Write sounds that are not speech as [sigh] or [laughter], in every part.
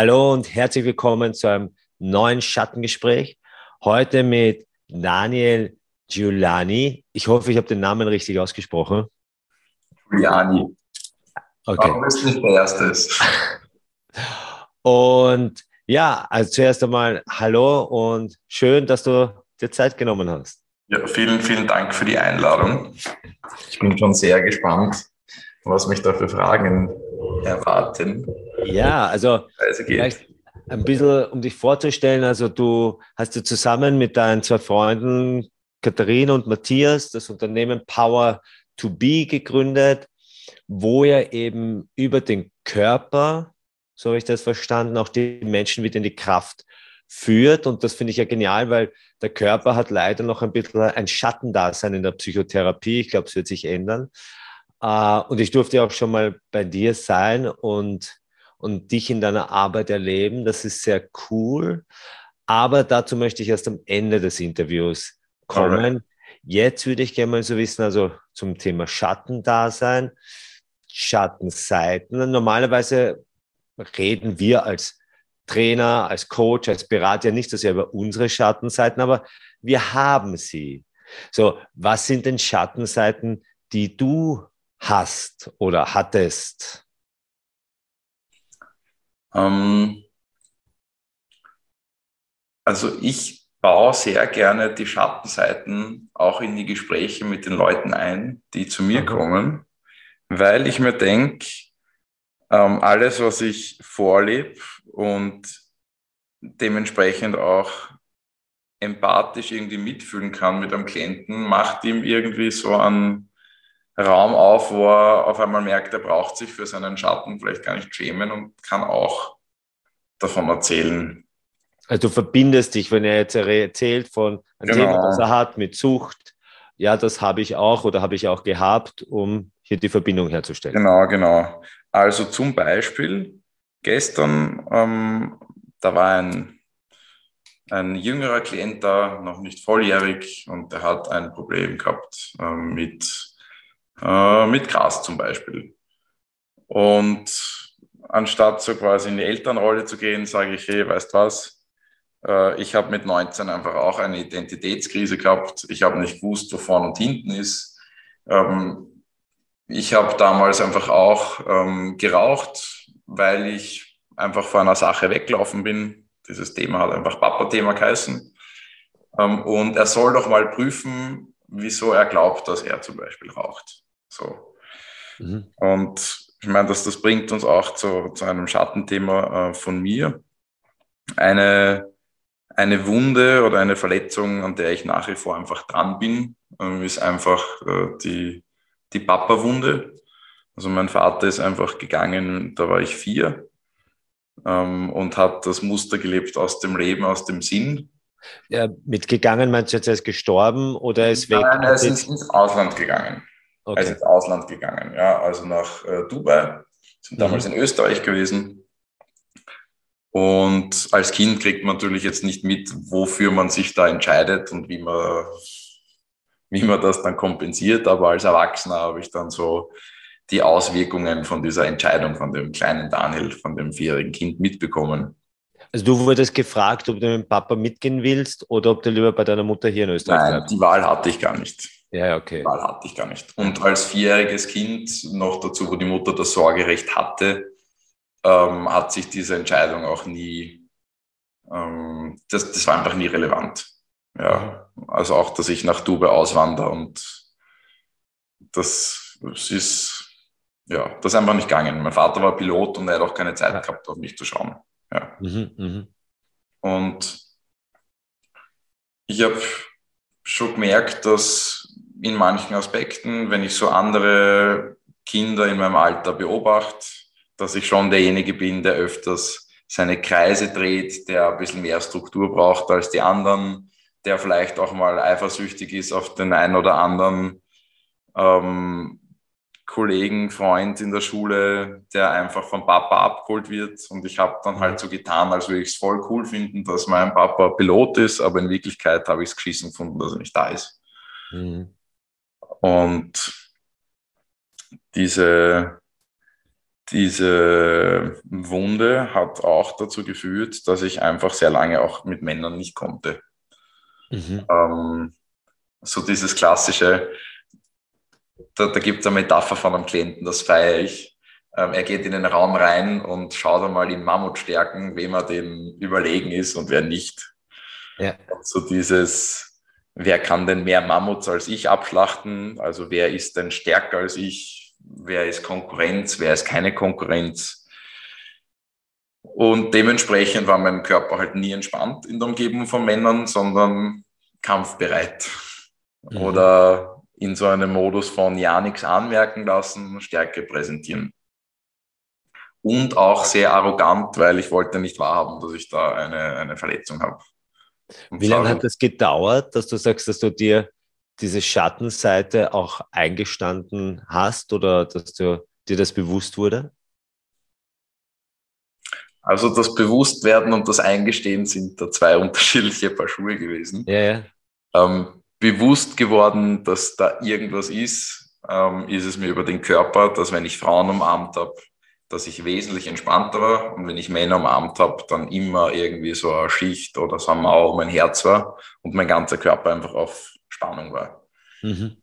Hallo und herzlich willkommen zu einem neuen Schattengespräch. Heute mit Daniel Giuliani. Ich hoffe, ich habe den Namen richtig ausgesprochen. Giuliani. Okay. Warum ist nicht der Erste? [laughs] Und ja, also zuerst einmal hallo und schön, dass du dir Zeit genommen hast. Ja, vielen, vielen Dank für die Einladung. Ich bin schon sehr gespannt, was mich da für Fragen erwarten. Ja, also vielleicht ein bisschen, um dich vorzustellen, also du hast ja zusammen mit deinen zwei Freunden Katharina und Matthias das Unternehmen Power to Be gegründet, wo ihr eben über den Körper, so habe ich das verstanden, auch die Menschen wieder in die Kraft führt. Und das finde ich ja genial, weil der Körper hat leider noch ein bisschen ein Schattendasein in der Psychotherapie. Ich glaube, es wird sich ändern. Äh, und ich durfte auch schon mal bei dir sein und, und dich in deiner Arbeit erleben. Das ist sehr cool. Aber dazu möchte ich erst am Ende des Interviews kommen. Alright. Jetzt würde ich gerne mal so wissen, also zum Thema Schattendasein, Schattenseiten. Normalerweise reden wir als Trainer, als Coach, als Berater nicht so sehr über unsere Schattenseiten, aber wir haben sie. So, was sind denn Schattenseiten, die du hast oder hattest? Ähm, also ich baue sehr gerne die Schattenseiten auch in die Gespräche mit den Leuten ein, die zu mir mhm. kommen, weil ich mir denke, ähm, alles, was ich vorlebe und dementsprechend auch empathisch irgendwie mitfühlen kann mit einem Klienten, macht ihm irgendwie so einen Raum auf, wo er auf einmal merkt, er braucht sich für seinen Schatten vielleicht gar nicht schämen und kann auch davon erzählen. Also du verbindest dich, wenn er jetzt erzählt von einem genau. Thema, das er hat mit Sucht, ja, das habe ich auch oder habe ich auch gehabt, um hier die Verbindung herzustellen. Genau, genau. Also zum Beispiel gestern, ähm, da war ein, ein jüngerer Klient da, noch nicht volljährig, und der hat ein Problem gehabt ähm, mit äh, mit Gras zum Beispiel. Und anstatt so quasi in die Elternrolle zu gehen, sage ich, hey, weißt was, äh, ich habe mit 19 einfach auch eine Identitätskrise gehabt. Ich habe nicht gewusst, wo vorne und hinten ist. Ähm, ich habe damals einfach auch ähm, geraucht, weil ich einfach vor einer Sache weggelaufen bin. Dieses Thema hat einfach Papa-Thema geheißen. Ähm, und er soll doch mal prüfen, wieso er glaubt, dass er zum Beispiel raucht. So. Mhm. Und ich meine, das, das bringt uns auch zu, zu einem Schattenthema äh, von mir. Eine, eine Wunde oder eine Verletzung, an der ich nach wie vor einfach dran bin, äh, ist einfach äh, die, die Papa-Wunde. Also mein Vater ist einfach gegangen, da war ich vier ähm, und hat das Muster gelebt aus dem Leben, aus dem Sinn. Ja, mit gegangen meinst du jetzt, er ist gestorben oder er ist weg? Nein, er ist ins Ausland gegangen. Okay. Also ins Ausland gegangen, ja, also nach äh, Dubai, sind damals mhm. in Österreich gewesen. Und als Kind kriegt man natürlich jetzt nicht mit, wofür man sich da entscheidet und wie man, wie man das dann kompensiert. Aber als Erwachsener habe ich dann so die Auswirkungen von dieser Entscheidung von dem kleinen Daniel, von dem vierjährigen Kind mitbekommen. Also du wurdest gefragt, ob du mit dem Papa mitgehen willst oder ob du lieber bei deiner Mutter hier in Österreich Nein, bleibst? die Wahl hatte ich gar nicht. Ja, okay. Wahl hatte ich gar nicht. Und als vierjähriges Kind, noch dazu, wo die Mutter das Sorgerecht hatte, ähm, hat sich diese Entscheidung auch nie, ähm, das, das war einfach nie relevant. Ja, also auch, dass ich nach Dubai auswandere und das, das ist, ja, das ist einfach nicht gegangen. Mein Vater war Pilot und er hat auch keine Zeit gehabt, auf mich zu schauen. Ja. Mhm, mh. Und ich habe schon gemerkt, dass in manchen Aspekten, wenn ich so andere Kinder in meinem Alter beobachte, dass ich schon derjenige bin, der öfters seine Kreise dreht, der ein bisschen mehr Struktur braucht als die anderen, der vielleicht auch mal eifersüchtig ist auf den einen oder anderen ähm, Kollegen, Freund in der Schule, der einfach vom Papa abgeholt wird. Und ich habe dann halt so getan, als würde ich es voll cool finden, dass mein Papa Pilot ist, aber in Wirklichkeit habe ich es geschissen gefunden, dass er nicht da ist. Mhm. Und diese, diese Wunde hat auch dazu geführt, dass ich einfach sehr lange auch mit Männern nicht konnte. Mhm. Ähm, so dieses klassische, da, da gibt es eine Metapher von einem Klienten, das feiere ich. Ähm, er geht in den Raum rein und schaut einmal in Mammutstärken, wem er dem überlegen ist und wer nicht. Ja. Und so dieses, wer kann denn mehr Mammuts als ich abschlachten? Also wer ist denn stärker als ich? Wer ist Konkurrenz? Wer ist keine Konkurrenz? Und dementsprechend war mein Körper halt nie entspannt in der Umgebung von Männern, sondern kampfbereit. Mhm. Oder in so einem Modus von ja nichts anmerken lassen, Stärke präsentieren. Und auch sehr arrogant, weil ich wollte nicht wahrhaben, dass ich da eine, eine Verletzung habe. Wie lange hat das gedauert, dass du sagst, dass du dir diese Schattenseite auch eingestanden hast oder dass du, dir das bewusst wurde? Also das Bewusstwerden und das Eingestehen sind da zwei [laughs] unterschiedliche Paar Schuhe gewesen. Ja, ja. Ähm, bewusst geworden, dass da irgendwas ist, ähm, ist es mir über den Körper, dass wenn ich Frauen umarmt habe, dass ich wesentlich entspannter war und wenn ich Männer umarmt habe, dann immer irgendwie so eine Schicht oder so ein Mauer um mein Herz war und mein ganzer Körper einfach auf Spannung war. Mhm.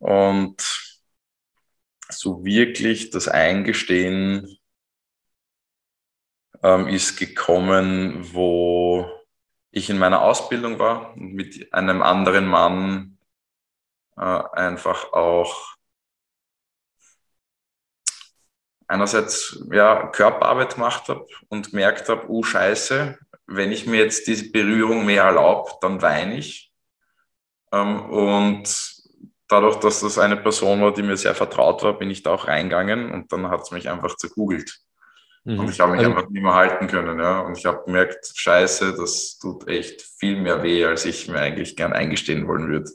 Und so wirklich das Eingestehen ähm, ist gekommen, wo ich in meiner Ausbildung war und mit einem anderen Mann äh, einfach auch einerseits ja, Körperarbeit gemacht habe und gemerkt habe, oh scheiße, wenn ich mir jetzt diese Berührung mehr erlaube, dann weine ich. Ähm, und dadurch, dass das eine Person war, die mir sehr vertraut war, bin ich da auch reingegangen und dann hat es mich einfach zerkugelt. Mhm. Und ich habe mich also, einfach nicht mehr halten können. Ja? Und ich habe gemerkt, scheiße, das tut echt viel mehr weh, als ich mir eigentlich gern eingestehen wollen würde.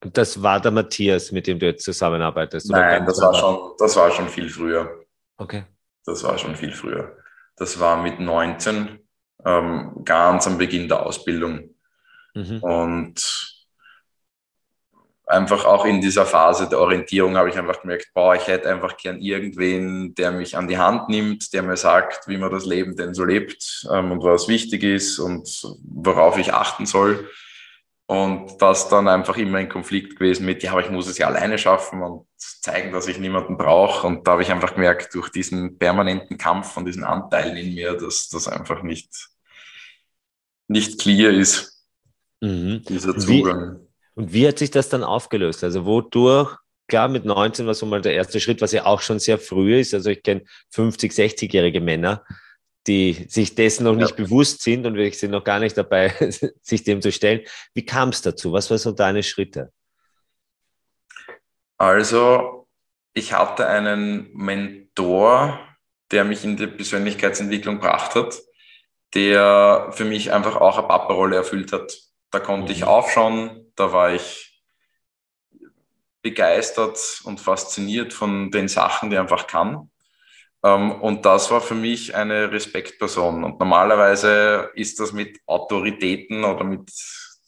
Das war der Matthias, mit dem du jetzt zusammenarbeitest? Nein, das war, schon, das war schon viel früher. Okay. Das war schon viel früher. Das war mit 19, ähm, ganz am Beginn der Ausbildung. Mhm. Und einfach auch in dieser Phase der Orientierung habe ich einfach gemerkt, boah, ich hätte einfach gern irgendwen, der mich an die Hand nimmt, der mir sagt, wie man das Leben denn so lebt ähm, und was wichtig ist und worauf ich achten soll. Und das dann einfach immer in Konflikt gewesen mit, ja, aber ich muss es ja alleine schaffen und zeigen, dass ich niemanden brauche. Und da habe ich einfach gemerkt, durch diesen permanenten Kampf von diesen Anteilen in mir, dass das einfach nicht, nicht clear ist, mhm. dieser Zugang. Wie, und wie hat sich das dann aufgelöst? Also wodurch, klar, mit 19 war so mal der erste Schritt, was ja auch schon sehr früh ist. Also ich kenne 50, 60-jährige Männer, die sich dessen noch nicht ja. bewusst sind und wir sind noch gar nicht dabei, [laughs] sich dem zu stellen. Wie kam es dazu? Was waren so deine Schritte? Also, ich hatte einen Mentor, der mich in die Persönlichkeitsentwicklung gebracht hat, der für mich einfach auch eine Papa-Rolle erfüllt hat. Da konnte mhm. ich aufschauen, da war ich begeistert und fasziniert von den Sachen, die er einfach kann. Ähm, und das war für mich eine Respektperson. Und normalerweise ist das mit Autoritäten oder mit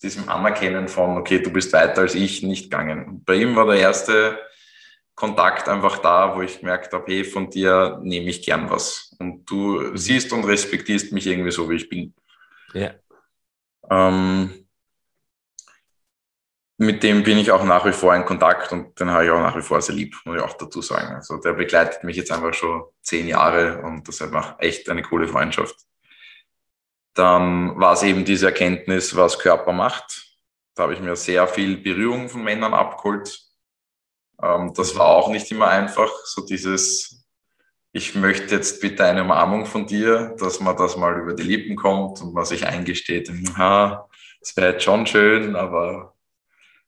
diesem Anerkennen von, okay, du bist weiter als ich, nicht gegangen. bei ihm war der erste Kontakt einfach da, wo ich gemerkt habe, hey, von dir nehme ich gern was. Und du mhm. siehst und respektierst mich irgendwie so, wie ich bin. Ja. Ähm, mit dem bin ich auch nach wie vor in Kontakt und den habe ich auch nach wie vor sehr lieb, muss ich auch dazu sagen. Also der begleitet mich jetzt einfach schon zehn Jahre und das ist einfach echt eine coole Freundschaft. Dann war es eben diese Erkenntnis, was Körper macht. Da habe ich mir sehr viel Berührung von Männern abgeholt. Ähm, das war auch nicht immer einfach, so dieses, ich möchte jetzt bitte eine Umarmung von dir, dass man das mal über die Lippen kommt und man sich eingesteht, ha, das wäre jetzt schon schön, aber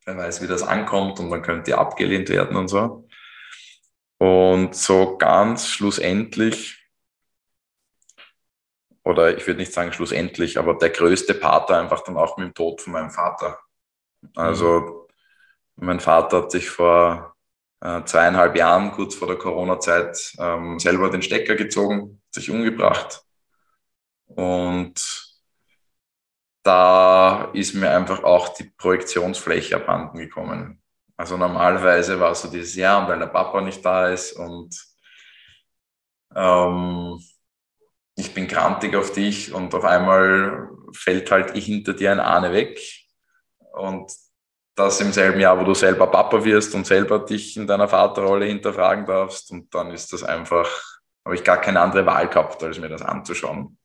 wer weiß, wie das ankommt und dann könnte abgelehnt werden und so. Und so ganz schlussendlich, oder ich würde nicht sagen schlussendlich, aber der größte Pater einfach dann auch mit dem Tod von meinem Vater. Also mhm. mein Vater hat sich vor äh, zweieinhalb Jahren, kurz vor der Corona-Zeit, ähm, selber den Stecker gezogen, sich umgebracht. Und da ist mir einfach auch die Projektionsfläche abhanden gekommen. Also normalerweise war so dieses Jahr, weil der Papa nicht da ist und ähm, ich bin grantig auf dich und auf einmal fällt halt hinter dir ein Ahne weg. Und das im selben Jahr, wo du selber Papa wirst und selber dich in deiner Vaterrolle hinterfragen darfst. Und dann ist das einfach, habe ich gar keine andere Wahl gehabt, als mir das anzuschauen.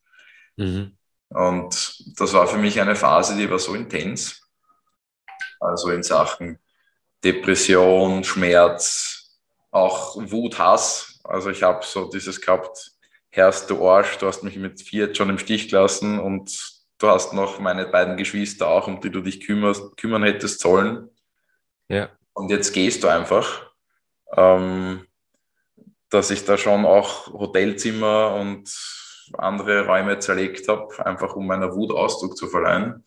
Mhm. Und das war für mich eine Phase, die war so intens. Also in Sachen Depression, Schmerz, auch Wut, Hass. Also ich habe so dieses gehabt, Herrst du Arsch, du hast mich mit vier schon im Stich gelassen und du hast noch meine beiden Geschwister auch, um die du dich kümmerst, kümmern hättest sollen. Ja. Und jetzt gehst du einfach. Ähm, dass ich da schon auch Hotelzimmer und andere Räume zerlegt habe, einfach um meiner Wut Ausdruck zu verleihen.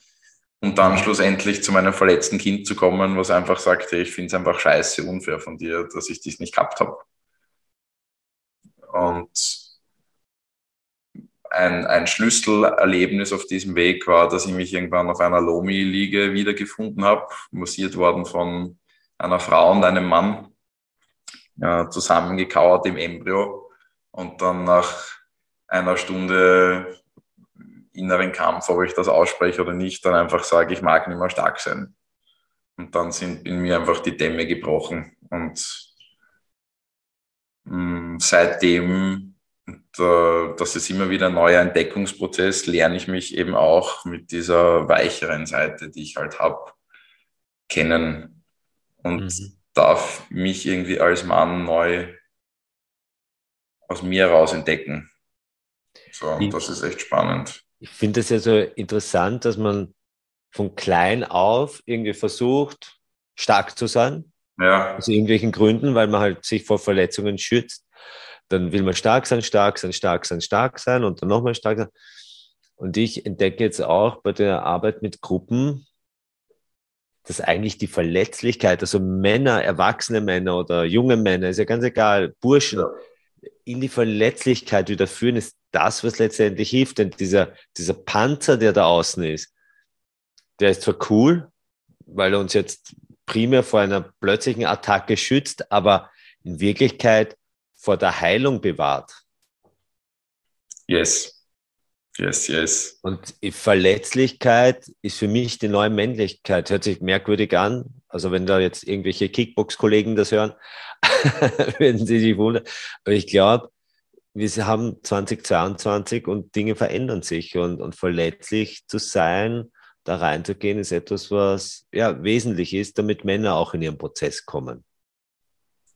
Und dann schlussendlich zu meinem verletzten Kind zu kommen, was einfach sagte, ich finde es einfach scheiße, unfair von dir, dass ich dich nicht gehabt habe. Und ein, ein Schlüsselerlebnis auf diesem Weg war, dass ich mich irgendwann auf einer Lomi-Liege wiedergefunden habe, massiert worden von einer Frau und einem Mann, ja, zusammengekauert im Embryo und dann nach einer Stunde inneren Kampf, ob ich das ausspreche oder nicht, dann einfach sage, ich mag nicht mehr stark sein. Und dann sind in mir einfach die Dämme gebrochen und mh, mm, seitdem und äh, das ist immer wieder ein neuer Entdeckungsprozess, lerne ich mich eben auch mit dieser weicheren Seite, die ich halt habe, kennen und mhm. darf mich irgendwie als Mann neu aus mir heraus entdecken. So, und das ist echt spannend. Ich finde es ja so interessant, dass man von klein auf irgendwie versucht, stark zu sein. Ja. Aus irgendwelchen Gründen, weil man halt sich vor Verletzungen schützt dann will man stark sein, stark sein, stark sein, stark sein und dann nochmal stark sein. Und ich entdecke jetzt auch bei der Arbeit mit Gruppen, dass eigentlich die Verletzlichkeit, also Männer, erwachsene Männer oder junge Männer, ist ja ganz egal, Burschen, ja. In die Verletzlichkeit wieder führen, ist das, was letztendlich hilft. Denn dieser, dieser Panzer, der da außen ist, der ist zwar cool, weil er uns jetzt primär vor einer plötzlichen Attacke schützt, aber in Wirklichkeit vor der Heilung bewahrt. Yes. Yes, yes. Und Verletzlichkeit ist für mich die neue Männlichkeit. Hört sich merkwürdig an. Also wenn da jetzt irgendwelche Kickbox-Kollegen das hören, [laughs] würden sie sich wundern. Aber ich glaube, wir haben 2022 und Dinge verändern sich und, und verletzlich zu sein, da reinzugehen, ist etwas, was ja wesentlich ist, damit Männer auch in ihren Prozess kommen.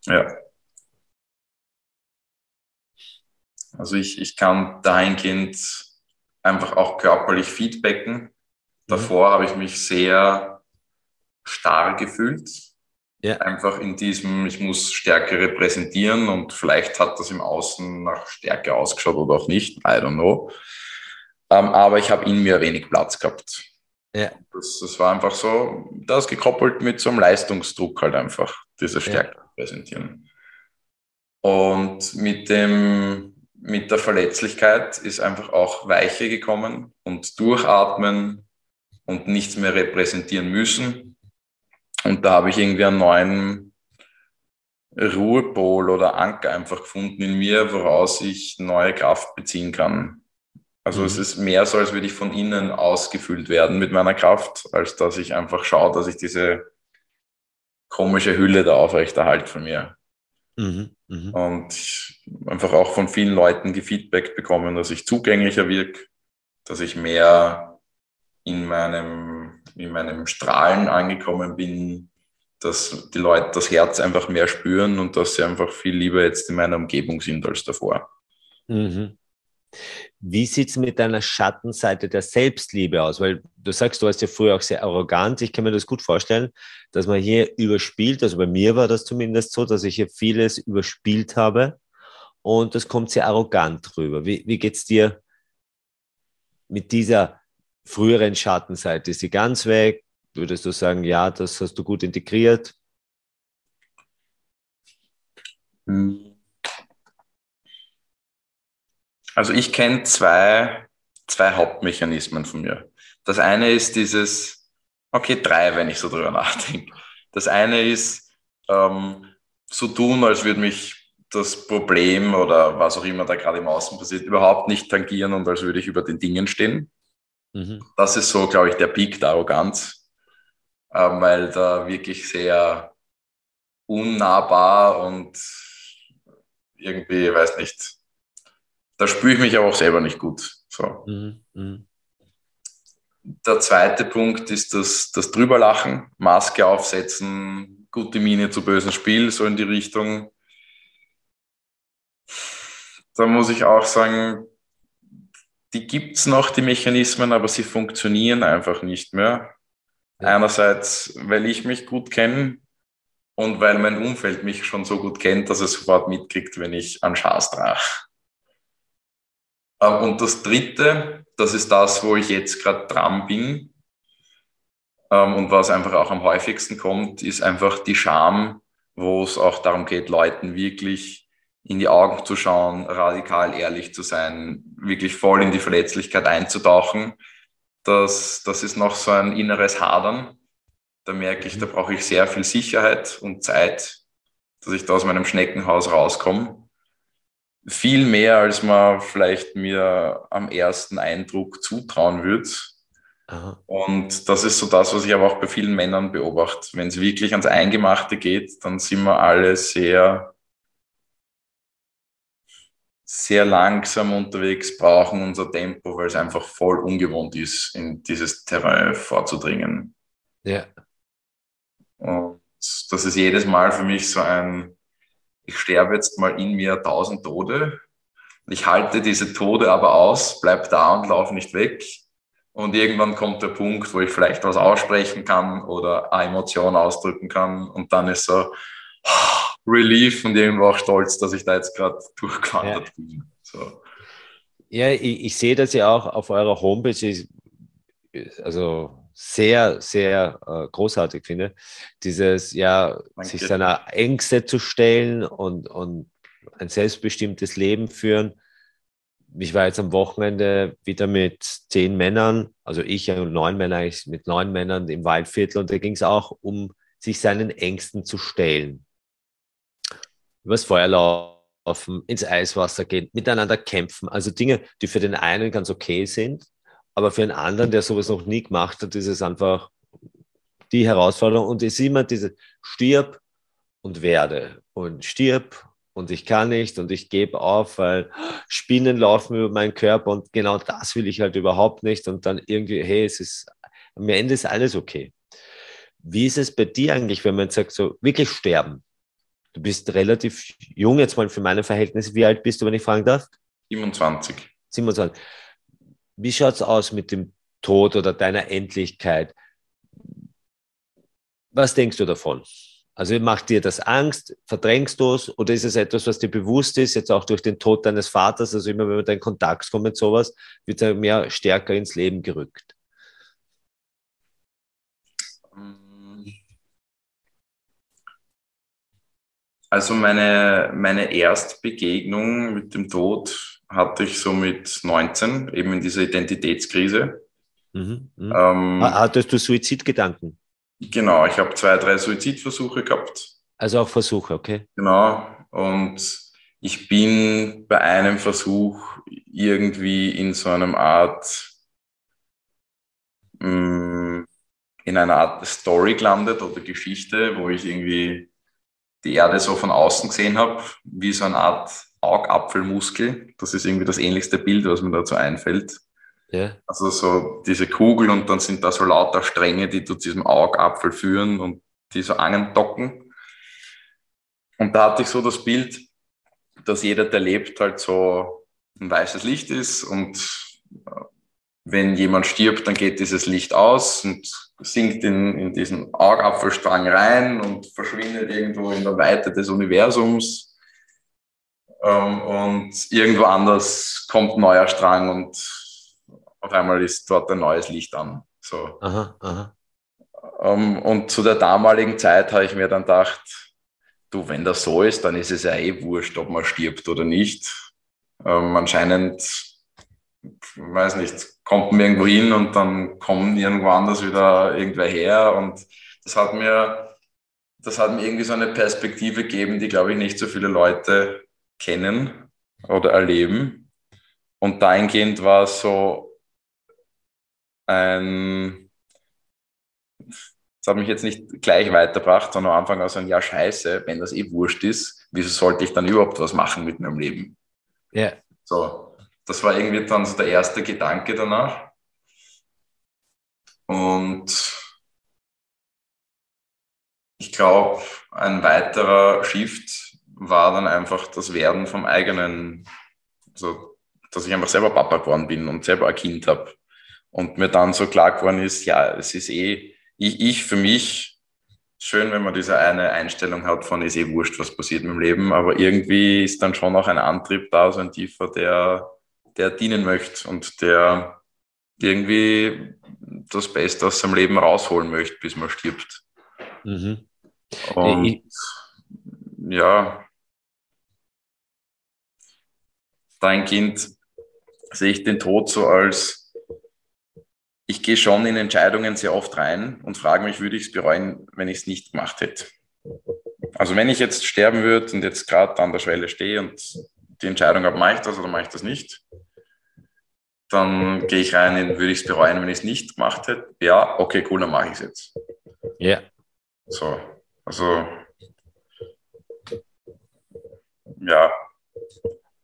Ja, Also ich, ich kann dahingehend einfach auch körperlich feedbacken. Davor mhm. habe ich mich sehr starr gefühlt. Ja. Einfach in diesem, ich muss Stärke repräsentieren und vielleicht hat das im Außen nach Stärke ausgeschaut oder auch nicht. I don't know. Ähm, aber ich habe in mir wenig Platz gehabt. Ja. Das, das war einfach so, das gekoppelt mit so einem Leistungsdruck halt einfach, diese Stärke ja. präsentieren. Und mit dem mit der Verletzlichkeit ist einfach auch Weiche gekommen und durchatmen und nichts mehr repräsentieren müssen. Und da habe ich irgendwie einen neuen Ruhepol oder Anker einfach gefunden in mir, woraus ich neue Kraft beziehen kann. Also mhm. es ist mehr so, als würde ich von innen ausgefüllt werden mit meiner Kraft, als dass ich einfach schaue, dass ich diese komische Hülle da aufrechterhalte von mir. Mhm, mh. Und einfach auch von vielen Leuten gefeedback bekommen, dass ich zugänglicher wirke, dass ich mehr in meinem, in meinem Strahlen angekommen bin, dass die Leute das Herz einfach mehr spüren und dass sie einfach viel lieber jetzt in meiner Umgebung sind als davor. Mhm. Wie sieht es mit deiner Schattenseite der Selbstliebe aus? Weil du sagst, du warst ja früher auch sehr arrogant. Ich kann mir das gut vorstellen, dass man hier überspielt. Also bei mir war das zumindest so, dass ich hier vieles überspielt habe und das kommt sehr arrogant rüber. Wie, wie geht es dir mit dieser früheren Schattenseite? Ist sie ganz weg? Würdest du sagen, ja, das hast du gut integriert? Hm. Also ich kenne zwei, zwei Hauptmechanismen von mir. Das eine ist dieses, okay, drei, wenn ich so drüber nachdenke. Das eine ist ähm, so tun, als würde mich das Problem oder was auch immer da gerade im Außen passiert, überhaupt nicht tangieren und als würde ich über den Dingen stehen. Mhm. Das ist so, glaube ich, der Peak der Arroganz, äh, weil da wirklich sehr unnahbar und irgendwie, weiß nicht, da spüre ich mich aber auch selber nicht gut. So. Mhm. Mhm. Der zweite Punkt ist das, das Drüberlachen, Maske aufsetzen, gute Miene zu bösen Spiel, so in die Richtung. Da muss ich auch sagen, die gibt es noch, die Mechanismen, aber sie funktionieren einfach nicht mehr. Einerseits, weil ich mich gut kenne und weil mein Umfeld mich schon so gut kennt, dass es sofort mitkriegt, wenn ich an Schaß trage. Ähm, und das Dritte, das ist das, wo ich jetzt gerade dran bin ähm, und was einfach auch am häufigsten kommt, ist einfach die Scham, wo es auch darum geht, Leuten wirklich in die Augen zu schauen, radikal ehrlich zu sein, wirklich voll in die Verletzlichkeit einzutauchen. Das, das ist noch so ein inneres Hadern. Da merke ich, da brauche ich sehr viel Sicherheit und Zeit, dass ich da aus meinem Schneckenhaus rauskomme viel mehr, als man vielleicht mir am ersten Eindruck zutrauen würde. Und das ist so das, was ich aber auch bei vielen Männern beobachte. Wenn es wirklich ans Eingemachte geht, dann sind wir alle sehr, sehr langsam unterwegs, brauchen unser Tempo, weil es einfach voll ungewohnt ist, in dieses Terrain vorzudringen. Ja. Und das ist jedes Mal für mich so ein, ich sterbe jetzt mal in mir tausend Tode. Ich halte diese Tode aber aus, bleib da und lauf nicht weg. Und irgendwann kommt der Punkt, wo ich vielleicht was aussprechen kann oder eine Emotion ausdrücken kann. Und dann ist so Relief und irgendwo auch stolz, dass ich da jetzt gerade durchgewandert ja. bin. So. Ja, ich, ich, sehe das ja auch auf eurer Homepage. Also sehr, sehr äh, großartig finde. Dieses, ja, Danke. sich seiner Ängste zu stellen und, und ein selbstbestimmtes Leben führen. Ich war jetzt am Wochenende wieder mit zehn Männern, also ich und neun Männer, mit neun Männern im Waldviertel und da ging es auch um sich seinen Ängsten zu stellen. Übers Feuer laufen, ins Eiswasser gehen, miteinander kämpfen. Also Dinge, die für den einen ganz okay sind, aber für einen anderen, der sowas noch nie gemacht hat, ist es einfach die Herausforderung. Und es ist immer diese stirb und werde und stirb und ich kann nicht und ich gebe auf, weil Spinnen laufen über meinen Körper und genau das will ich halt überhaupt nicht. Und dann irgendwie, hey, es ist, am Ende ist alles okay. Wie ist es bei dir eigentlich, wenn man sagt, so wirklich sterben? Du bist relativ jung, jetzt mal für meine Verhältnisse. Wie alt bist du, wenn ich fragen darf? 27. 27. Wie schaut es aus mit dem Tod oder deiner Endlichkeit? Was denkst du davon? Also macht dir das Angst? Verdrängst du es? Oder ist es etwas, was dir bewusst ist, jetzt auch durch den Tod deines Vaters? Also immer, wenn man in Kontakt kommt mit sowas, wird er mehr stärker ins Leben gerückt. Also meine, meine Erstbegegnung mit dem Tod hatte ich so mit 19, eben in dieser Identitätskrise. Mhm, mh. ähm, Hattest du Suizidgedanken? Genau, ich habe zwei, drei Suizidversuche gehabt. Also auch Versuche, okay. Genau, und ich bin bei einem Versuch irgendwie in so einem Art, mh, mm, in einer Art Story gelandet oder Geschichte, wo ich irgendwie die Erde so von außen gesehen habe, wie so eine Art Augapfelmuskel. Das ist irgendwie das ähnlichste Bild, was mir dazu einfällt. Ja. Also so diese Kugel und dann sind da so lauter Stränge, die zu diesem Augapfel führen und die so andocken. Und da hatte ich so das Bild, dass jeder, der lebt, halt so ein weißes Licht ist und äh, wenn jemand stirbt, dann geht dieses Licht aus und sinkt in, in diesen Augapfelstrang rein und verschwindet irgendwo in der Weite des Universums ähm, und irgendwo anders kommt ein neuer Strang und auf einmal ist dort ein neues Licht an. So. Aha, aha. Ähm, und zu der damaligen Zeit habe ich mir dann gedacht, du, wenn das so ist, dann ist es ja eh wurscht, ob man stirbt oder nicht. Ähm, anscheinend, weiß nicht, kommt man irgendwo hin und dann kommen irgendwo anders wieder irgendwer her und das hat mir, das hat mir irgendwie so eine Perspektive gegeben, die, glaube ich, nicht so viele Leute kennen oder erleben. Und dahingehend war es so ein, das hat mich jetzt nicht gleich weitergebracht, sondern am Anfang auch so ein Ja, scheiße, wenn das eh wurscht ist, wieso sollte ich dann überhaupt was machen mit meinem Leben? Ja. Yeah. So, das war irgendwie dann so der erste Gedanke danach. Und ich glaube, ein weiterer Shift war dann einfach das Werden vom eigenen, also dass ich einfach selber Papa geworden bin und selber ein Kind habe. Und mir dann so klar geworden ist, ja, es ist eh, ich, ich für mich, schön, wenn man diese eine Einstellung hat von, ist eh wurscht, was passiert im Leben, aber irgendwie ist dann schon auch ein Antrieb da, so ein tiefer, der, der dienen möchte und der irgendwie das Beste aus seinem Leben rausholen möchte, bis man stirbt. Mhm. Und ich, ja, dein Kind sehe ich den Tod so als, ich gehe schon in Entscheidungen sehr oft rein und frage mich, würde ich es bereuen, wenn ich es nicht gemacht hätte. Also wenn ich jetzt sterben würde und jetzt gerade an der Schwelle stehe und die Entscheidung habe, mache ich das oder mache ich das nicht, dann gehe ich rein in, würde ich es bereuen, wenn ich es nicht gemacht hätte? Ja, okay, cool, dann mache ich es jetzt. Ja. So, also ja.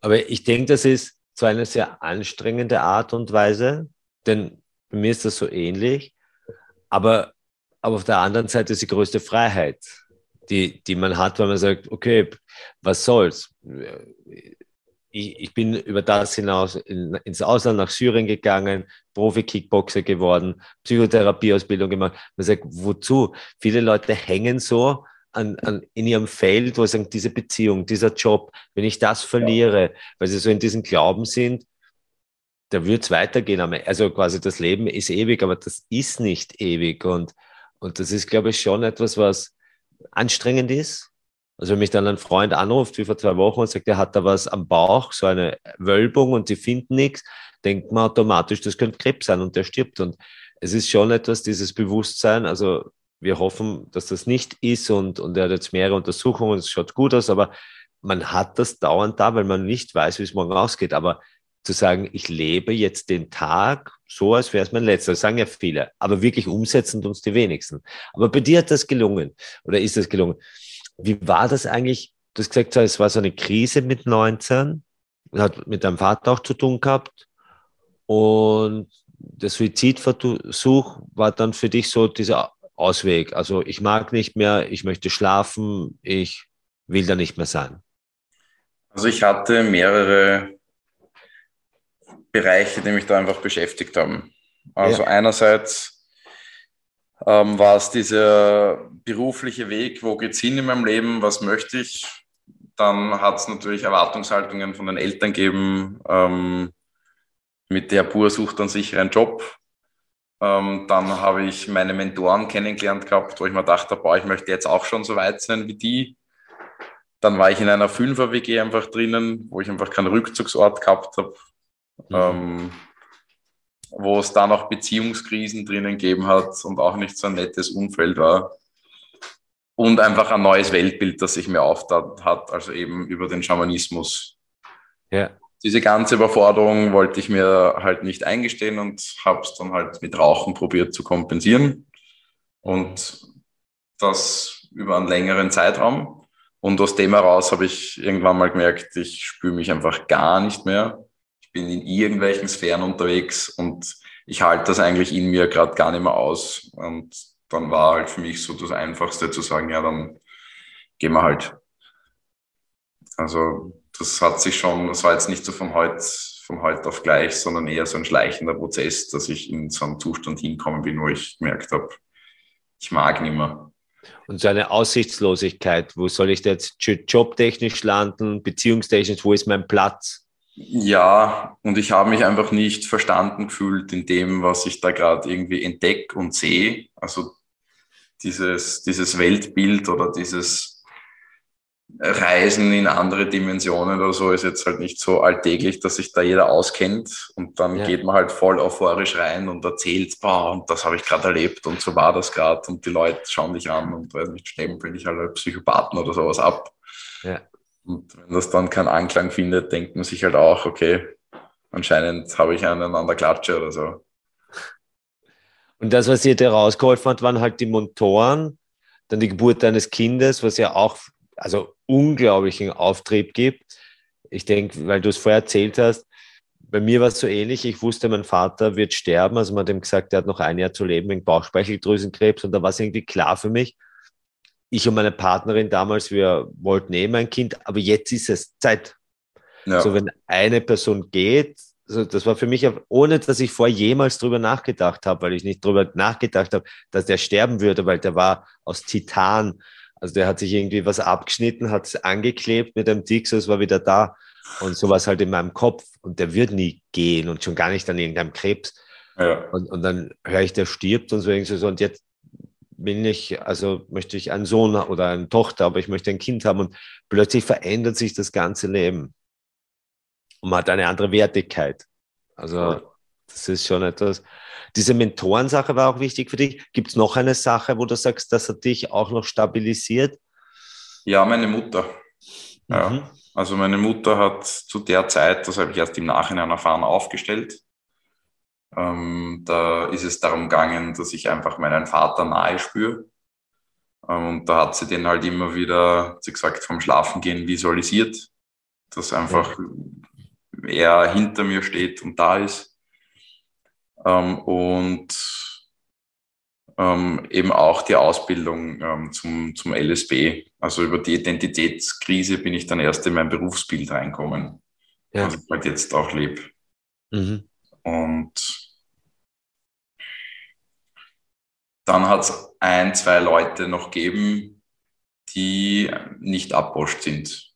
Aber ich denke, das ist so eine sehr anstrengende Art und Weise, denn bei mir ist das so ähnlich. Aber, aber auf der anderen Seite ist die größte Freiheit, die, die man hat, weil man sagt, okay, was soll's? Ich, ich bin über das hinaus in, ins Ausland nach Syrien gegangen, Profi-Kickboxer geworden, Psychotherapieausbildung gemacht. Man sagt, wozu? Viele Leute hängen so an, an, in ihrem Feld, wo sie sagen, diese Beziehung, dieser Job, wenn ich das verliere, weil sie so in diesem Glauben sind, da wird es weitergehen. Also quasi das Leben ist ewig, aber das ist nicht ewig. Und, und das ist, glaube ich, schon etwas, was anstrengend ist. Also wenn mich dann ein Freund anruft, wie vor zwei Wochen, und sagt, er hat da was am Bauch, so eine Wölbung und die finden nichts, denkt man automatisch, das könnte Krebs sein und der stirbt. Und es ist schon etwas, dieses Bewusstsein, also wir hoffen, dass das nicht ist und, und er hat jetzt mehrere Untersuchungen, es schaut gut aus, aber man hat das dauernd da, weil man nicht weiß, wie es morgen ausgeht. Aber zu sagen, ich lebe jetzt den Tag so, als wäre es mein letzter, das sagen ja viele, aber wirklich umsetzen uns die wenigsten. Aber bei dir hat das gelungen oder ist das gelungen. Wie war das eigentlich? Du hast gesagt, es war so eine Krise mit 19, hat mit deinem Vater auch zu tun gehabt und der Suizidversuch war dann für dich so dieser Ausweg. Also ich mag nicht mehr, ich möchte schlafen, ich will da nicht mehr sein. Also ich hatte mehrere Bereiche, die mich da einfach beschäftigt haben. Also ja. einerseits ähm, war es dieser berufliche Weg, wo geht es hin in meinem Leben, was möchte ich? Dann hat es natürlich Erwartungshaltungen von den Eltern gegeben, ähm, mit der Pur sucht dann sicher einen Job. Ähm, dann habe ich meine Mentoren kennengelernt gehabt, wo ich mir dachte, boah, ich möchte jetzt auch schon so weit sein wie die. Dann war ich in einer Fünfer-WG einfach drinnen, wo ich einfach keinen Rückzugsort gehabt habe. Mhm. Wo es da noch Beziehungskrisen drinnen gegeben hat und auch nicht so ein nettes Umfeld war. Und einfach ein neues Weltbild, das sich mir auftat hat, also eben über den Schamanismus. Ja diese ganze Überforderung wollte ich mir halt nicht eingestehen und habe es dann halt mit Rauchen probiert zu kompensieren. Und das über einen längeren Zeitraum. Und aus dem heraus habe ich irgendwann mal gemerkt, ich spüre mich einfach gar nicht mehr. Ich bin in irgendwelchen Sphären unterwegs und ich halte das eigentlich in mir gerade gar nicht mehr aus. Und dann war halt für mich so das Einfachste zu sagen, ja, dann gehen wir halt. Also das hat sich schon, das war jetzt nicht so von heute, von heute auf gleich, sondern eher so ein schleichender Prozess, dass ich in so einen Zustand hinkommen bin, wo ich gemerkt habe, ich mag nicht mehr. Und so eine Aussichtslosigkeit, wo soll ich jetzt jobtechnisch landen, beziehungstechnisch, wo ist mein Platz? Ja, und ich habe mich einfach nicht verstanden gefühlt in dem, was ich da gerade irgendwie entdecke und sehe. Also dieses, dieses Weltbild oder dieses Reisen in andere Dimensionen oder so ist jetzt halt nicht so alltäglich, dass sich da jeder auskennt und dann ja. geht man halt voll euphorisch rein und erzählt, boah, und das habe ich gerade erlebt und so war das gerade und die Leute schauen dich an und weiß nicht, stempeln dich halt als Psychopathen oder sowas ab. Ja. Und wenn das dann keinen Anklang findet, denkt man sich halt auch, okay, anscheinend habe ich einen an der Klatsche oder so. Und das, was ihr da rausgeholfen hat, waren halt die Motoren, dann die Geburt deines Kindes, was ja auch also unglaublichen Auftrieb gibt. Ich denke, weil du es vorher erzählt hast, bei mir war es so ähnlich. Ich wusste, mein Vater wird sterben. Also man hat ihm gesagt, er hat noch ein Jahr zu leben wegen Bauchspeicheldrüsenkrebs. Und da war es irgendwie klar für mich. Ich und meine Partnerin damals, wir wollten eben ein Kind, aber jetzt ist es Zeit. Ja. So, wenn eine Person geht, also das war für mich, ohne dass ich vorher jemals drüber nachgedacht habe, weil ich nicht drüber nachgedacht habe, dass der sterben würde, weil der war aus Titan. Also der hat sich irgendwie was abgeschnitten, hat es angeklebt mit einem Dixos, war wieder da. Und sowas halt in meinem Kopf. Und der wird nie gehen und schon gar nicht an irgendeinem Krebs. Ja. Und, und dann höre ich, der stirbt und so irgendwie so. Und jetzt will ich, also möchte ich einen Sohn oder eine Tochter, aber ich möchte ein Kind haben. Und plötzlich verändert sich das ganze Leben. Und man hat eine andere Wertigkeit. Also das ist schon etwas. Diese Mentorensache war auch wichtig für dich. Gibt es noch eine Sache, wo du sagst, dass er dich auch noch stabilisiert? Ja, meine Mutter. Ja. Mhm. Also meine Mutter hat zu der Zeit, das habe ich erst im Nachhinein erfahren, aufgestellt. Ähm, da ist es darum gegangen, dass ich einfach meinen Vater nahe spüre. Ähm, und da hat sie den halt immer wieder, sie gesagt, vom Schlafengehen visualisiert, dass einfach ja. er hinter mir steht und da ist. Ähm, und ähm, eben auch die Ausbildung ähm, zum, zum LSB. Also über die Identitätskrise bin ich dann erst in mein Berufsbild reinkommen, ja. was ich halt jetzt auch lebe. Mhm. Und dann hat es ein, zwei Leute noch gegeben, die nicht abwascht sind,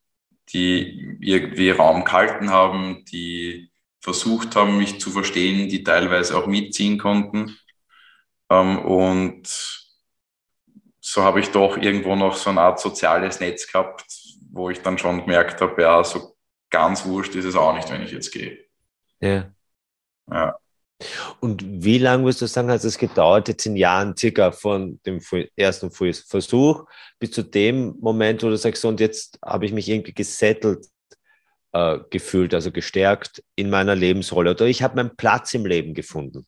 die irgendwie Raum gehalten haben, die versucht haben, mich zu verstehen, die teilweise auch mitziehen konnten. Ähm, und so habe ich doch irgendwo noch so eine Art soziales Netz gehabt, wo ich dann schon gemerkt habe, ja, so ganz wurscht ist es auch nicht, wenn ich jetzt gehe. Ja. Ja. Und wie lange würdest du sagen, hat es gedauert, jetzt in Jahren circa von dem ersten Versuch bis zu dem Moment, wo du sagst, und jetzt habe ich mich irgendwie gesettelt äh, gefühlt, also gestärkt in meiner Lebensrolle oder ich habe meinen Platz im Leben gefunden?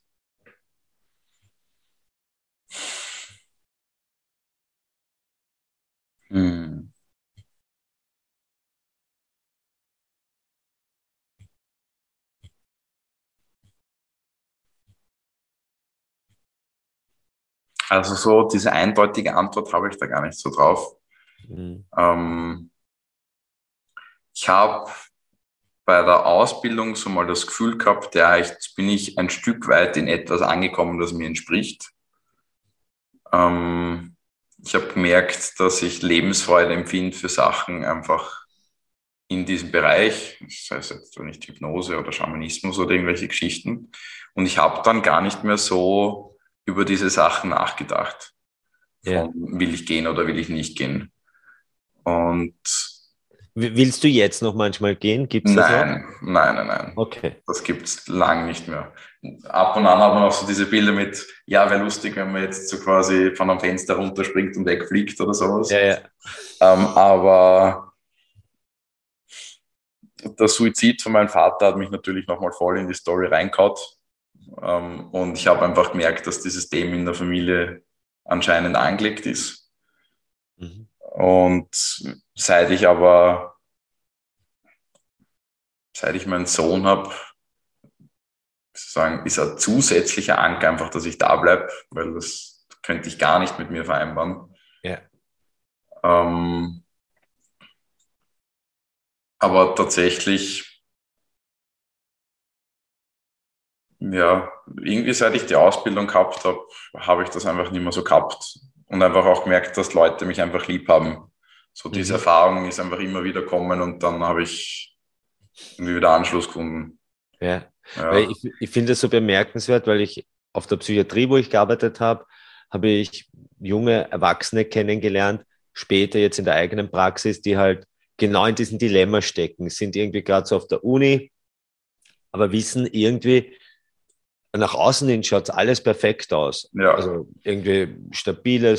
Hm. Also so diese eindeutige Antwort habe ich da gar nicht so drauf. Mhm. Ähm, ich habe bei der Ausbildung so mal das Gefühl gehabt, ja, jetzt bin ich ein Stück weit in etwas angekommen, das mir entspricht. Ähm, ich habe gemerkt, dass ich Lebensfreude empfinde für Sachen einfach in diesem Bereich, das heißt jetzt nicht Hypnose oder Schamanismus oder irgendwelche Geschichten. Und ich habe dann gar nicht mehr so über diese Sachen nachgedacht. Ja. will ich gehen oder will ich nicht gehen? Und Willst du jetzt noch manchmal gehen? Gibt's das nein, noch? nein, nein, nein. Okay. Das gibt es lang nicht mehr. Ab und an hat man auch so diese Bilder mit, ja, wäre lustig, wenn man jetzt so quasi von einem Fenster runterspringt und wegfliegt oder sowas. Ja, ja. Ähm, aber der Suizid von meinem Vater hat mich natürlich nochmal voll in die Story reinkaut. Ähm, und ich habe einfach gemerkt, dass dieses Thema in der Familie anscheinend angelegt ist. Mhm. Und seit ich aber, seit ich meinen Sohn habe, sozusagen ist ein zusätzlicher Anker einfach, dass ich da bleibe, weil das könnte ich gar nicht mit mir vereinbaren. Ja. Ähm, aber tatsächlich, ja, irgendwie seit ich die Ausbildung gehabt habe, habe ich das einfach nicht mehr so gehabt und einfach auch gemerkt, dass Leute mich einfach lieb haben. So diese mhm. Erfahrung ist einfach immer wieder kommen und dann habe ich irgendwie wieder Anschluss gefunden. Ja, ja. ich, ich finde es so bemerkenswert, weil ich auf der Psychiatrie, wo ich gearbeitet habe, habe ich junge Erwachsene kennengelernt, später jetzt in der eigenen Praxis, die halt genau in diesem Dilemma stecken, sind irgendwie gerade so auf der Uni, aber wissen irgendwie, nach außen hin schaut alles perfekt aus. Ja. Also irgendwie stabile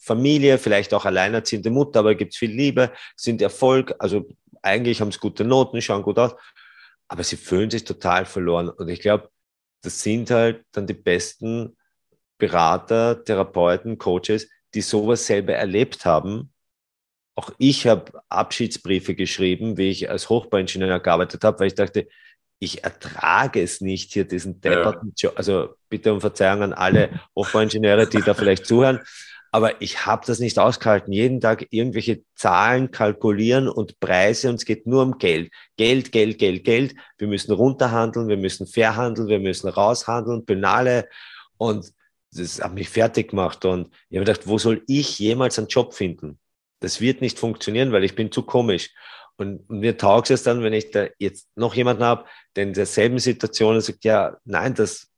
Familie, vielleicht auch alleinerziehende Mutter, aber gibt es viel Liebe, sind Erfolg, also eigentlich haben sie gute Noten, schauen gut aus, aber sie fühlen sich total verloren. Und ich glaube, das sind halt dann die besten Berater, Therapeuten, Coaches, die sowas selber erlebt haben. Auch ich habe Abschiedsbriefe geschrieben, wie ich als Hochbauingenieur gearbeitet habe, weil ich dachte, ich ertrage es nicht, hier diesen depperten ja. Job. Also bitte um Verzeihung an alle [laughs] Hochbauingenieure, die da vielleicht zuhören. Aber ich habe das nicht ausgehalten. Jeden Tag irgendwelche Zahlen kalkulieren und Preise und es geht nur um Geld. Geld, Geld, Geld, Geld. Wir müssen runterhandeln, wir müssen verhandeln, wir müssen raushandeln, Penale. Und das hat mich fertig gemacht. Und ich habe gedacht, wo soll ich jemals einen Job finden? Das wird nicht funktionieren, weil ich bin zu komisch. Und, mir taugt es dann, wenn ich da jetzt noch jemanden habe, der in derselben Situation sagt, ja, nein, das,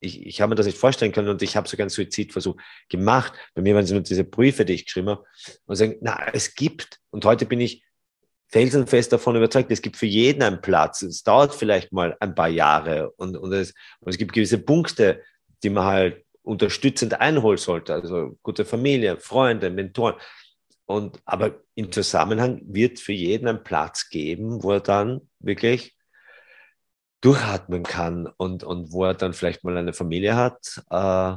ich, ich habe mir das nicht vorstellen können und ich habe sogar einen Suizidversuch gemacht. Bei mir waren es nur diese Briefe, die ich geschrieben habe. Und sagen, na, es gibt. Und heute bin ich felsenfest davon überzeugt, es gibt für jeden einen Platz. Es dauert vielleicht mal ein paar Jahre und, und, es, und es gibt gewisse Punkte, die man halt unterstützend einholen sollte. Also gute Familie, Freunde, Mentoren. Und, aber im Zusammenhang wird für jeden ein Platz geben, wo er dann wirklich durchatmen kann und, und wo er dann vielleicht mal eine Familie hat. Äh,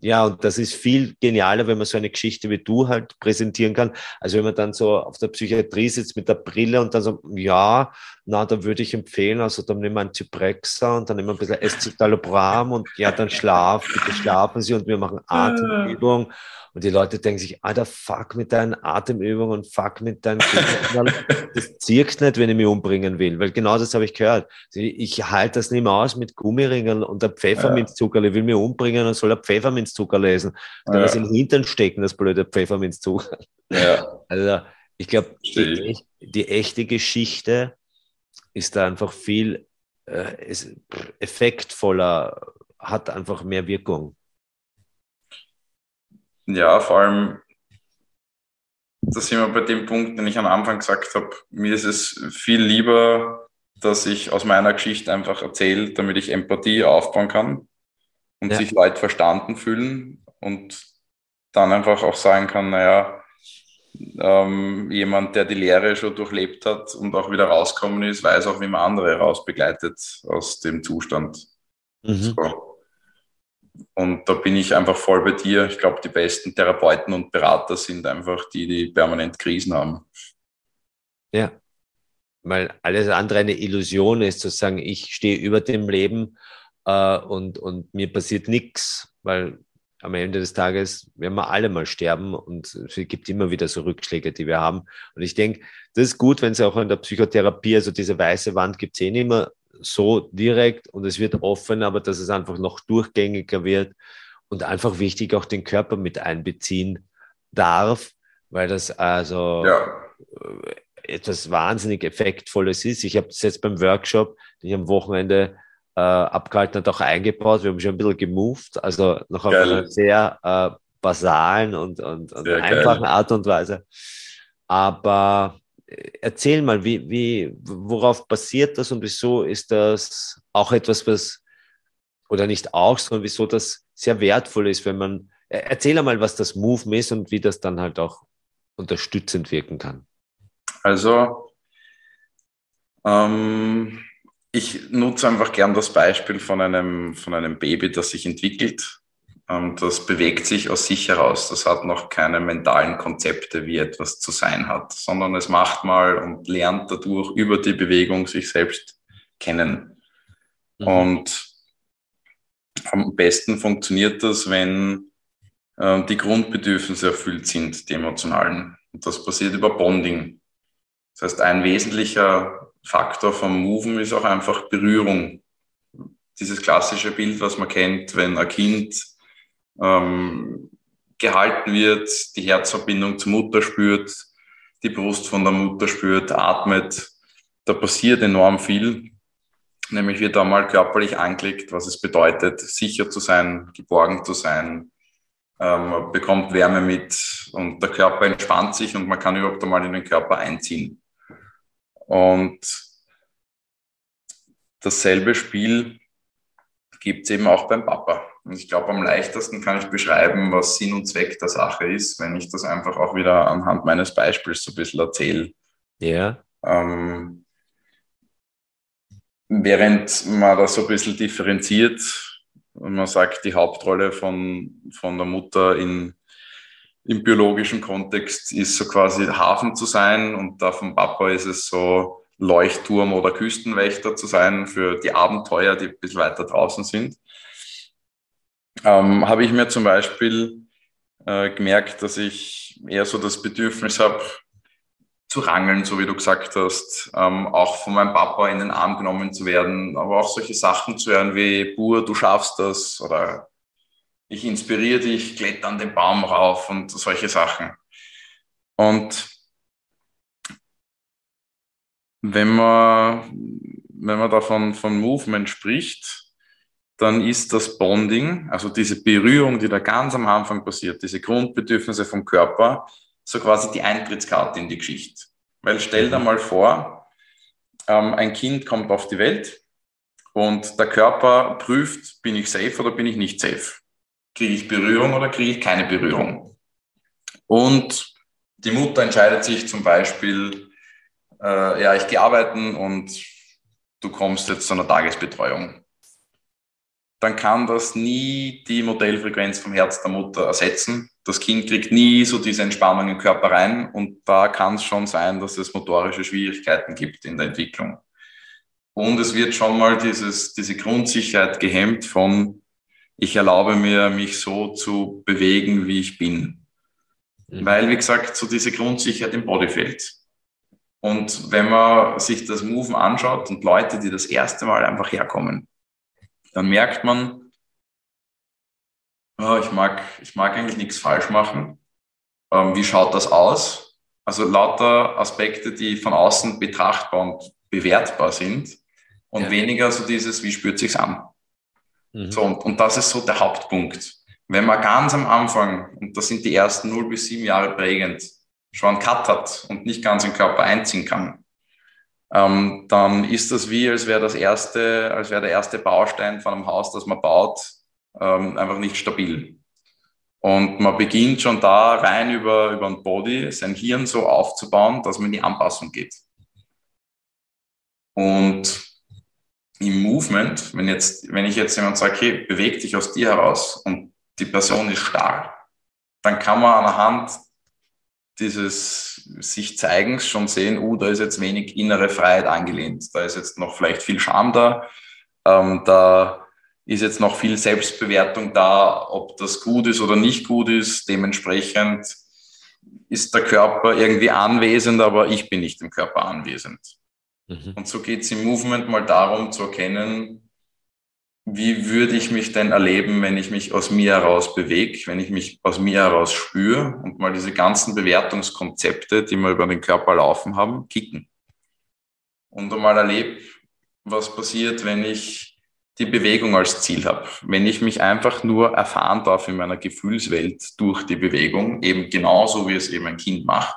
ja, und das ist viel genialer, wenn man so eine Geschichte wie du halt präsentieren kann. Also wenn man dann so auf der Psychiatrie sitzt mit der Brille und dann so, ja, na, da würde ich empfehlen, also dann nehmen wir einen Zyprexa und dann nehmen wir ein bisschen Escitalopram und ja, dann schlaf, bitte schlafen Sie und wir machen Atemübung. Und die Leute denken sich, Alter, fuck mit deinen Atemübungen und fuck mit deinen [laughs] Das zirkt nicht, wenn ich mich umbringen will, weil genau das habe ich gehört. Ich halte das nicht mehr aus mit Gummiringen und der Pfefferminzzucker, ich will mich umbringen und soll er Pfefferminzzucker lesen. Dann ja. das in den Hintern stecken, das blöde Pfefferminzzucker. Ja. [laughs] Also ich glaube, die, die, echte Geschichte ist da einfach viel äh, effektvoller, hat einfach mehr Wirkung. Ja, vor allem, da sind wir bei dem Punkt, den ich am Anfang gesagt habe, mir ist es viel lieber, dass ich aus meiner Geschichte einfach erzähle, damit ich Empathie aufbauen kann und ja. sich Leute verstanden fühlen und dann einfach auch sagen kann, naja, ähm, jemand, der die Lehre schon durchlebt hat und auch wieder rauskommen ist, weiß auch, wie man andere rausbegleitet aus dem Zustand. Mhm. So. Und da bin ich einfach voll bei dir. Ich glaube, die besten Therapeuten und Berater sind einfach die, die permanent Krisen haben. Ja, weil alles andere eine Illusion ist, zu sagen, ich stehe über dem Leben äh, und, und mir passiert nichts, weil am Ende des Tages werden wir alle mal sterben und es gibt immer wieder so Rückschläge, die wir haben. Und ich denke, das ist gut, wenn es auch in der Psychotherapie, also diese weiße Wand gibt es eh nicht immer so direkt und es wird offen, aber dass es einfach noch durchgängiger wird und einfach wichtig auch den Körper mit einbeziehen darf, weil das also ja. Äh, etwas wahnsinnig Effektvolles ist. Ich habe das jetzt beim Workshop, den ich am Wochenende äh, abgehalten hat, auch eingebaut. Wir haben schon ein bisschen gemoved, also noch auf geil. einer sehr äh, basalen und, und, und einfachen geil. Art und Weise. Aber erzähl mal, wie, wie, worauf basiert das und wieso ist das auch etwas, was, oder nicht auch, sondern wieso das sehr wertvoll ist, wenn man, erzähl mal, was das Move ist und wie das dann halt auch unterstützend wirken kann. Also, ähm, ich nutze einfach gern das Beispiel von einem, von einem Baby, das sich entwickelt. Ähm, das bewegt sich aus sich heraus. Das hat noch keine mentalen Konzepte, wie etwas zu sein hat, sondern es macht mal und lernt dadurch über die Bewegung sich selbst kennen. Mhm. Und am besten funktioniert das, wenn äh, die Grundbedürfnisse erfüllt sind, die emotionalen. Und das passiert über Bonding. Das heißt, ein wesentlicher Faktor vom Moven ist auch einfach Berührung. Dieses klassische Bild, was man kennt, wenn ein Kind ähm, gehalten wird, die Herzverbindung zur Mutter spürt, die Brust von der Mutter spürt, atmet. Da passiert enorm viel. Nämlich wird einmal körperlich angelegt, was es bedeutet, sicher zu sein, geborgen zu sein, ähm, bekommt Wärme mit und der Körper entspannt sich und man kann überhaupt einmal in den Körper einziehen. Und dasselbe Spiel gibt es eben auch beim Papa. Und ich glaube, am leichtesten kann ich beschreiben, was Sinn und Zweck der Sache ist, wenn ich das einfach auch wieder anhand meines Beispiels so ein bisschen erzähle. Ja. Ähm, während man da so ein bisschen differenziert man sagt, die Hauptrolle von, von der Mutter in, im biologischen Kontext ist so quasi Hafen zu sein und da vom Papa ist es so Leuchtturm oder Küstenwächter zu sein für die Abenteuer, die ein bisschen weiter draußen sind. Ähm, habe ich mir zum Beispiel äh, gemerkt, dass ich eher so das Bedürfnis habe, zu rangeln, so wie du gesagt hast, ähm, auch von meinem Papa in den Arm genommen zu werden, aber auch solche Sachen zu hören wie, Bur, du schaffst das oder ich inspiriere dich, kletter an den Baum rauf und solche Sachen. Und wenn man, wenn man davon von Movement spricht, dann ist das Bonding, also diese Berührung, die da ganz am Anfang passiert, diese Grundbedürfnisse vom Körper, so quasi die Eintrittskarte in die Geschichte. Weil stell dir mal vor, ähm, ein Kind kommt auf die Welt und der Körper prüft, bin ich safe oder bin ich nicht safe? Kriege ich Berührung oder kriege ich keine Berührung? Und die Mutter entscheidet sich zum Beispiel, äh, ja, ich gehe arbeiten und du kommst jetzt zu einer Tagesbetreuung. Dann kann das nie die Modellfrequenz vom Herz der Mutter ersetzen. Das Kind kriegt nie so diese Entspannung im Körper rein und da kann es schon sein, dass es motorische Schwierigkeiten gibt in der Entwicklung. Und es wird schon mal dieses, diese Grundsicherheit gehemmt von, ich erlaube mir, mich so zu bewegen, wie ich bin. Mhm. Weil, wie gesagt, so diese Grundsicherheit im Body fehlt. Und wenn man sich das Moven anschaut und Leute, die das erste Mal einfach herkommen, dann merkt man, oh, ich, mag, ich mag eigentlich nichts falsch machen. Ähm, wie schaut das aus? Also lauter Aspekte, die von außen betrachtbar und bewertbar sind und ja. weniger so dieses, wie spürt sich's an? Mhm. So, und, und das ist so der Hauptpunkt. Wenn man ganz am Anfang, und das sind die ersten 0 bis 7 Jahre prägend, schon einen Cut hat und nicht ganz im Körper einziehen kann, ähm, dann ist das wie, als wäre das erste, als wäre der erste Baustein von einem Haus, das man baut, ähm, einfach nicht stabil. Und man beginnt schon da rein über, über ein Body, sein Hirn so aufzubauen, dass man in die Anpassung geht. Und im Movement, wenn, jetzt, wenn ich jetzt jemand sage, okay, beweg dich aus dir heraus und die Person ist starr, dann kann man anhand dieses sich Zeigens schon sehen, uh, da ist jetzt wenig innere Freiheit angelehnt, da ist jetzt noch vielleicht viel Scham da, ähm, da ist jetzt noch viel Selbstbewertung da, ob das gut ist oder nicht gut ist. Dementsprechend ist der Körper irgendwie anwesend, aber ich bin nicht im Körper anwesend. Mhm. Und so geht es im Movement mal darum zu erkennen, wie würde ich mich denn erleben, wenn ich mich aus mir heraus bewege, wenn ich mich aus mir heraus spüre und mal diese ganzen Bewertungskonzepte, die wir über den Körper laufen haben, kicken. Und einmal erlebe, was passiert, wenn ich die Bewegung als Ziel habe. Wenn ich mich einfach nur erfahren darf in meiner Gefühlswelt durch die Bewegung, eben genauso wie es eben ein Kind macht.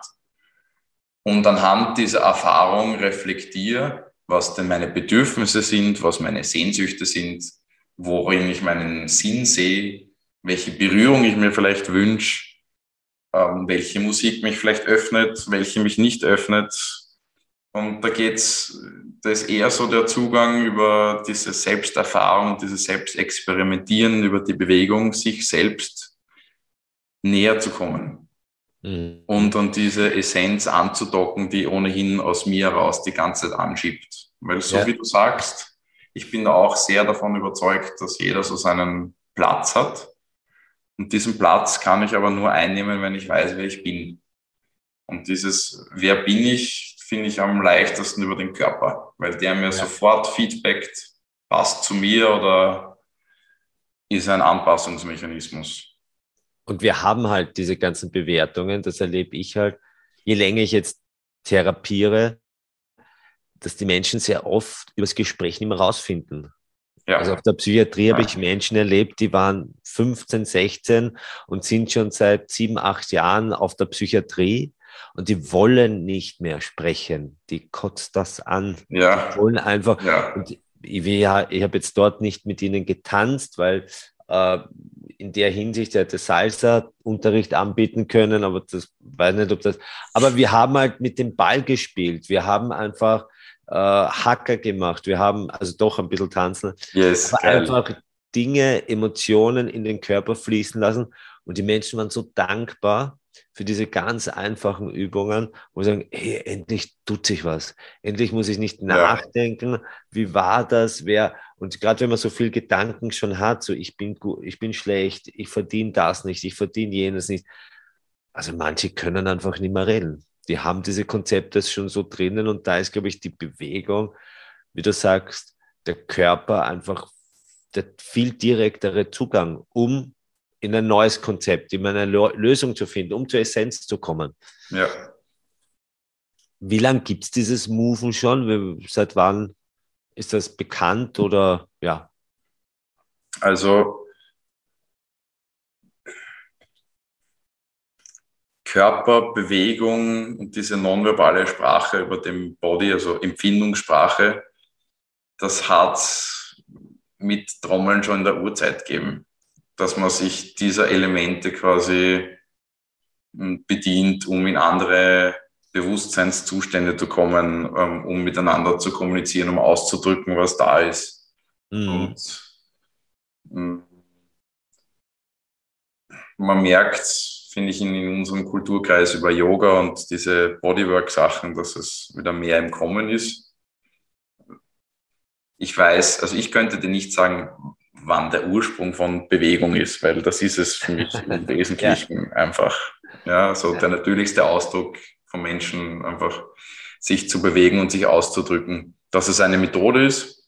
Und anhand dieser Erfahrung reflektiere, was denn meine Bedürfnisse sind, was meine Sehnsüchte sind, worin ich meinen Sinn sehe, welche Berührung ich mir vielleicht wünsche, ähm, welche Musik mich vielleicht öffnet, welche mich nicht öffnet. Und da geht's, da ist eher so der Zugang über diese Selbsterfahrung, dieses Selbstexperimentieren über die Bewegung, sich selbst näher zu kommen. Mhm. Und an diese Essenz anzudocken, die ohnehin aus mir heraus die ganze Zeit anschiebt. Weil so ja. wie du sagst, ich bin auch sehr davon überzeugt, dass jeder so seinen Platz hat. Und diesen Platz kann ich aber nur einnehmen, wenn ich weiß, wer ich bin. Und dieses, wer bin ich, finde ich am leichtesten über den Körper, weil der mir ja. sofort feedbackt, passt zu mir oder ist ein Anpassungsmechanismus. Und wir haben halt diese ganzen Bewertungen, das erlebe ich halt, je länger ich jetzt therapiere, dass die Menschen sehr oft übers Gespräch nicht mehr rausfinden. Ja. Also auf der Psychiatrie ja. habe ich Menschen erlebt, die waren 15, 16 und sind schon seit sieben, acht Jahren auf der Psychiatrie und die wollen nicht mehr sprechen. Die kotzt das an. Ja. Die wollen einfach. Ja. Und ich, ich habe jetzt dort nicht mit ihnen getanzt, weil äh, in der Hinsicht hätte Salsa-Unterricht anbieten können, aber das weiß nicht, ob das. Aber wir haben halt mit dem Ball gespielt. Wir haben einfach äh, Hacker gemacht. Wir haben also doch ein bisschen tanzen. Yes, aber einfach Dinge, Emotionen in den Körper fließen lassen. Und die Menschen waren so dankbar für diese ganz einfachen Übungen, wo sie sagen, hey, endlich tut sich was. Endlich muss ich nicht nachdenken, wie war das, wer, und gerade wenn man so viel Gedanken schon hat, so ich bin gut, ich bin schlecht, ich verdiene das nicht, ich verdiene jenes nicht. Also manche können einfach nicht mehr reden. Die haben diese Konzepte schon so drinnen und da ist, glaube ich, die Bewegung, wie du sagst, der Körper einfach der viel direktere Zugang, um in ein neues Konzept, in eine Lösung zu finden, um zur Essenz zu kommen. Ja. Wie lange gibt es dieses Moven schon? Seit wann ist das bekannt oder ja? Also Körperbewegung und diese nonverbale Sprache über dem Body, also Empfindungssprache, das hat mit Trommeln schon in der Urzeit gegeben dass man sich dieser Elemente quasi hm, bedient, um in andere Bewusstseinszustände zu kommen, ähm, um miteinander zu kommunizieren, um auszudrücken, was da ist. Mhm. Und hm, man merkt, finde ich, in, in, unserem Kulturkreis über Yoga und diese Bodywork-Sachen, dass es wieder mehr im Kommen ist. Ich weiß, also ich könnte dir nicht sagen, wann der Ursprung von Bewegung ist, weil das ist es für mich im [laughs] Wesentlichen ja. einfach. Ja, so der natürlichste Ausdruck von Menschen, einfach sich zu bewegen und sich auszudrücken. Dass es eine Methode ist,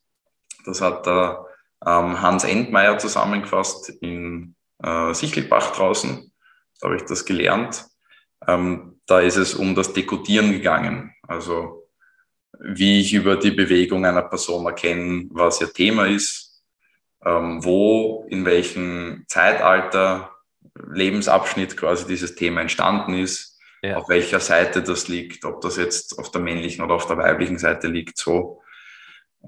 das hat der ähm, Hans Endmeier zusammengefasst in äh, Sichelbach draußen. Da habe ich das gelernt. Ähm, da ist es um das Dekodieren gegangen. Also wie ich über die Bewegung einer Person erkenne, was ihr Thema ist, ähm, wo, in welchem Zeitalter, Lebensabschnitt quasi dieses Thema entstanden ist, ja. auf welcher Seite das liegt, ob das jetzt auf der männlichen oder auf der weiblichen Seite liegt, so.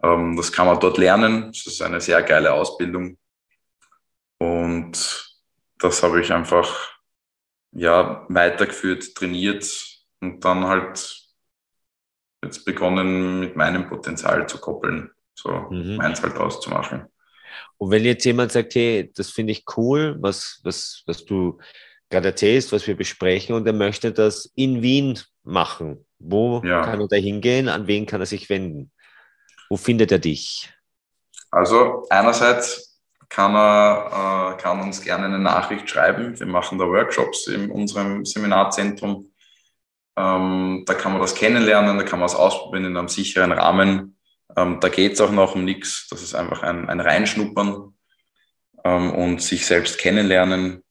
Ähm, das kann man dort lernen. Das ist eine sehr geile Ausbildung. Und das habe ich einfach ja, weitergeführt, trainiert und dann halt jetzt begonnen, mit meinem Potenzial zu koppeln, so mhm. meins halt auszumachen. Und wenn jetzt jemand sagt, hey, das finde ich cool, was, was, was du gerade erzählst, was wir besprechen, und er möchte das in Wien machen, wo ja. kann er da hingehen? An wen kann er sich wenden? Wo findet er dich? Also einerseits kann er äh, kann uns gerne eine Nachricht schreiben. Wir machen da Workshops in unserem Seminarzentrum. Ähm, da kann man das kennenlernen, da kann man es ausprobieren in einem sicheren Rahmen. Ähm, da geht es auch noch um nichts. Das ist einfach ein, ein Reinschnuppern ähm, und sich selbst kennenlernen.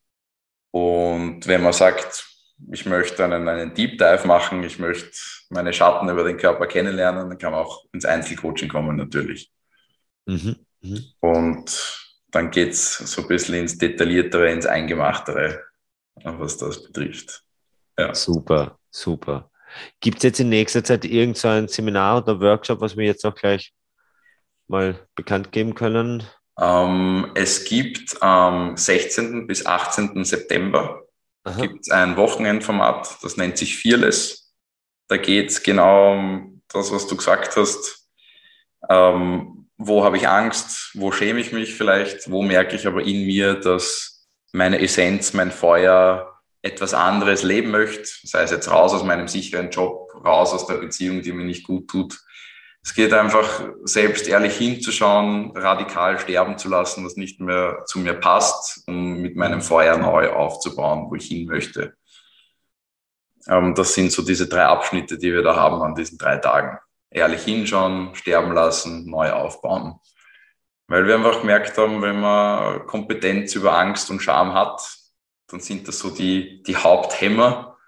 Und wenn man sagt, ich möchte einen, einen Deep Dive machen, ich möchte meine Schatten über den Körper kennenlernen, dann kann man auch ins Einzelcoaching kommen natürlich. Mhm. Mhm. Und dann geht es so ein bisschen ins Detailliertere, ins Eingemachtere, was das betrifft. Ja. Super, super. Gibt es jetzt in nächster Zeit irgendein so Seminar oder Workshop, was wir jetzt auch gleich mal bekannt geben können? Ähm, es gibt am 16. bis 18. September gibt ein Wochenendformat, das nennt sich Fearless. Da geht es genau um das, was du gesagt hast. Ähm, wo habe ich Angst? Wo schäme ich mich vielleicht? Wo merke ich aber in mir, dass meine Essenz, mein Feuer, etwas anderes leben möchte, sei es jetzt raus aus meinem sicheren Job, raus aus der Beziehung, die mir nicht gut tut. Es geht einfach, selbst ehrlich hinzuschauen, radikal sterben zu lassen, was nicht mehr zu mir passt, um mit meinem Feuer neu aufzubauen, wo ich hin möchte. Ähm, das sind so diese drei Abschnitte, die wir da haben an diesen drei Tagen. Ehrlich hinschauen, sterben lassen, neu aufbauen. Weil wir einfach gemerkt haben, wenn man Kompetenz über Angst und Scham hat, dann sind das so die, die Haupthämmer.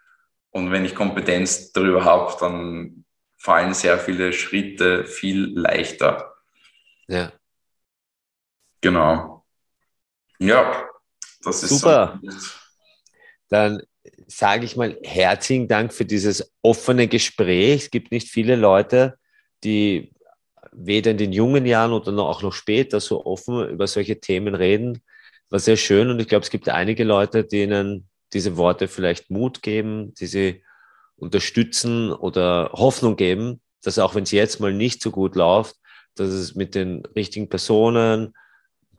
Und wenn ich Kompetenz darüber habe, dann fallen sehr viele Schritte viel leichter. Ja. Genau. Ja, das ist super. So. Dann sage ich mal herzlichen Dank für dieses offene Gespräch. Es gibt nicht viele Leute, die weder in den jungen Jahren oder auch noch später so offen über solche Themen reden. War sehr schön und ich glaube, es gibt einige Leute, denen diese Worte vielleicht Mut geben, die sie unterstützen oder Hoffnung geben, dass auch wenn es jetzt mal nicht so gut läuft, dass es mit den richtigen Personen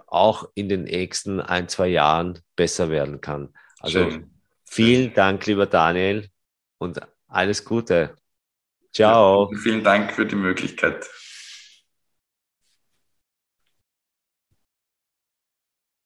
auch in den nächsten ein, zwei Jahren besser werden kann. Also Schön. Vielen Dank, lieber Daniel, und alles Gute. Ciao. Vielen Dank für die Möglichkeit.